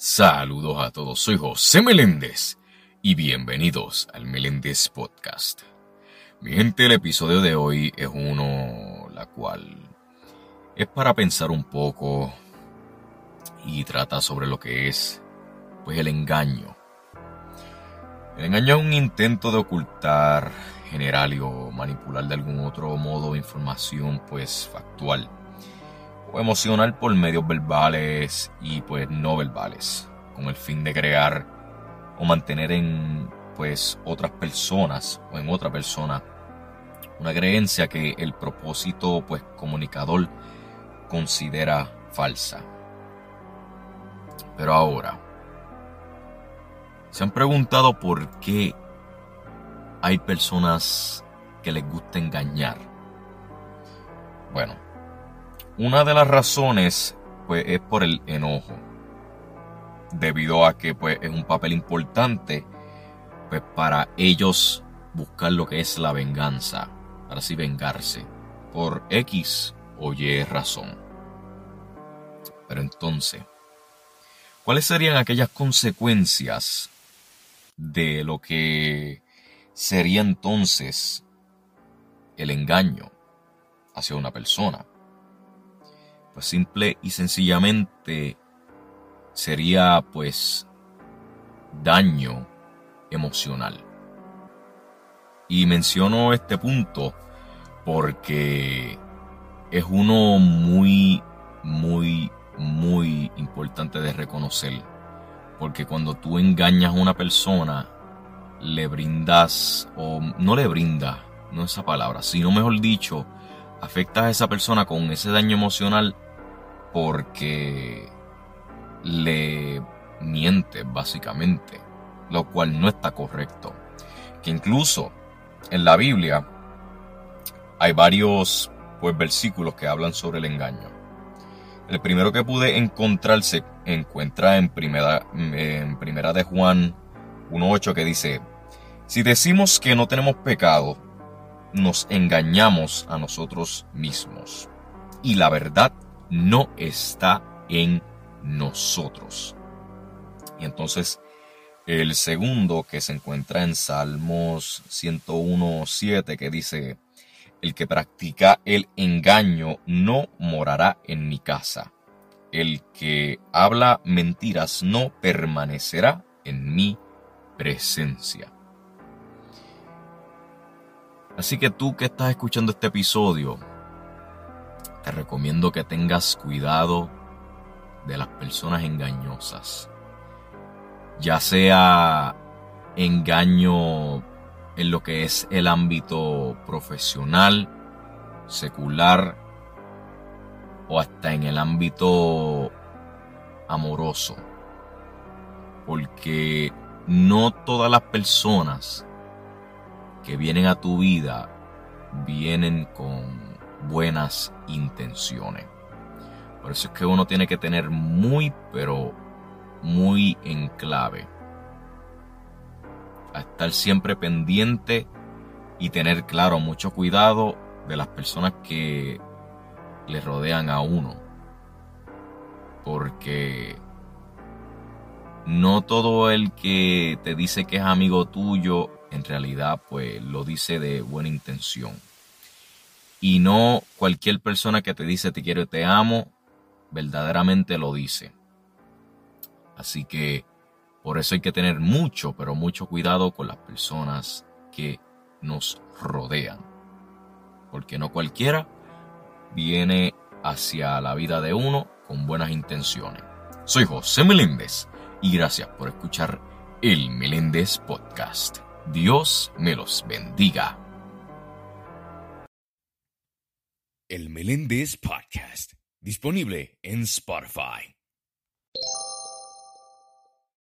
Saludos a todos, soy José Meléndez y bienvenidos al Meléndez Podcast. Mi gente, el episodio de hoy es uno la cual es para pensar un poco y trata sobre lo que es pues el engaño. El engaño es un intento de ocultar, generar o manipular de algún otro modo información pues factual emocional por medios verbales y pues no verbales, con el fin de crear o mantener en pues otras personas o en otra persona una creencia que el propósito pues comunicador considera falsa. Pero ahora, ¿se han preguntado por qué hay personas que les gusta engañar? Bueno, una de las razones pues, es por el enojo, debido a que pues, es un papel importante pues, para ellos buscar lo que es la venganza, para así vengarse por X o Y razón. Pero entonces, ¿cuáles serían aquellas consecuencias de lo que sería entonces el engaño hacia una persona? Pues simple y sencillamente sería pues daño emocional. Y menciono este punto porque es uno muy, muy, muy importante de reconocer. Porque cuando tú engañas a una persona, le brindas, o no le brindas, no esa palabra, sino mejor dicho, afectas a esa persona con ese daño emocional porque le miente básicamente, lo cual no está correcto. Que incluso en la Biblia hay varios pues, versículos que hablan sobre el engaño. El primero que pude encontrar se encuentra en primera, en primera de Juan 1.8 que dice, si decimos que no tenemos pecado, nos engañamos a nosotros mismos. Y la verdad no está en nosotros. Y entonces el segundo que se encuentra en Salmos 101.7 que dice, el que practica el engaño no morará en mi casa. El que habla mentiras no permanecerá en mi presencia. Así que tú que estás escuchando este episodio, te recomiendo que tengas cuidado de las personas engañosas. Ya sea engaño en lo que es el ámbito profesional, secular o hasta en el ámbito amoroso. Porque no todas las personas que vienen a tu vida vienen con buenas intenciones. Por eso es que uno tiene que tener muy, pero muy en clave. A estar siempre pendiente y tener claro mucho cuidado de las personas que le rodean a uno. Porque no todo el que te dice que es amigo tuyo, en realidad pues lo dice de buena intención y no cualquier persona que te dice te quiero y te amo, verdaderamente lo dice. Así que por eso hay que tener mucho, pero mucho cuidado con las personas que nos rodean. Porque no cualquiera viene hacia la vida de uno con buenas intenciones. Soy José Meléndez y gracias por escuchar el Meléndez Podcast. Dios me los bendiga. El Meléndez Podcast, disponible en Spotify.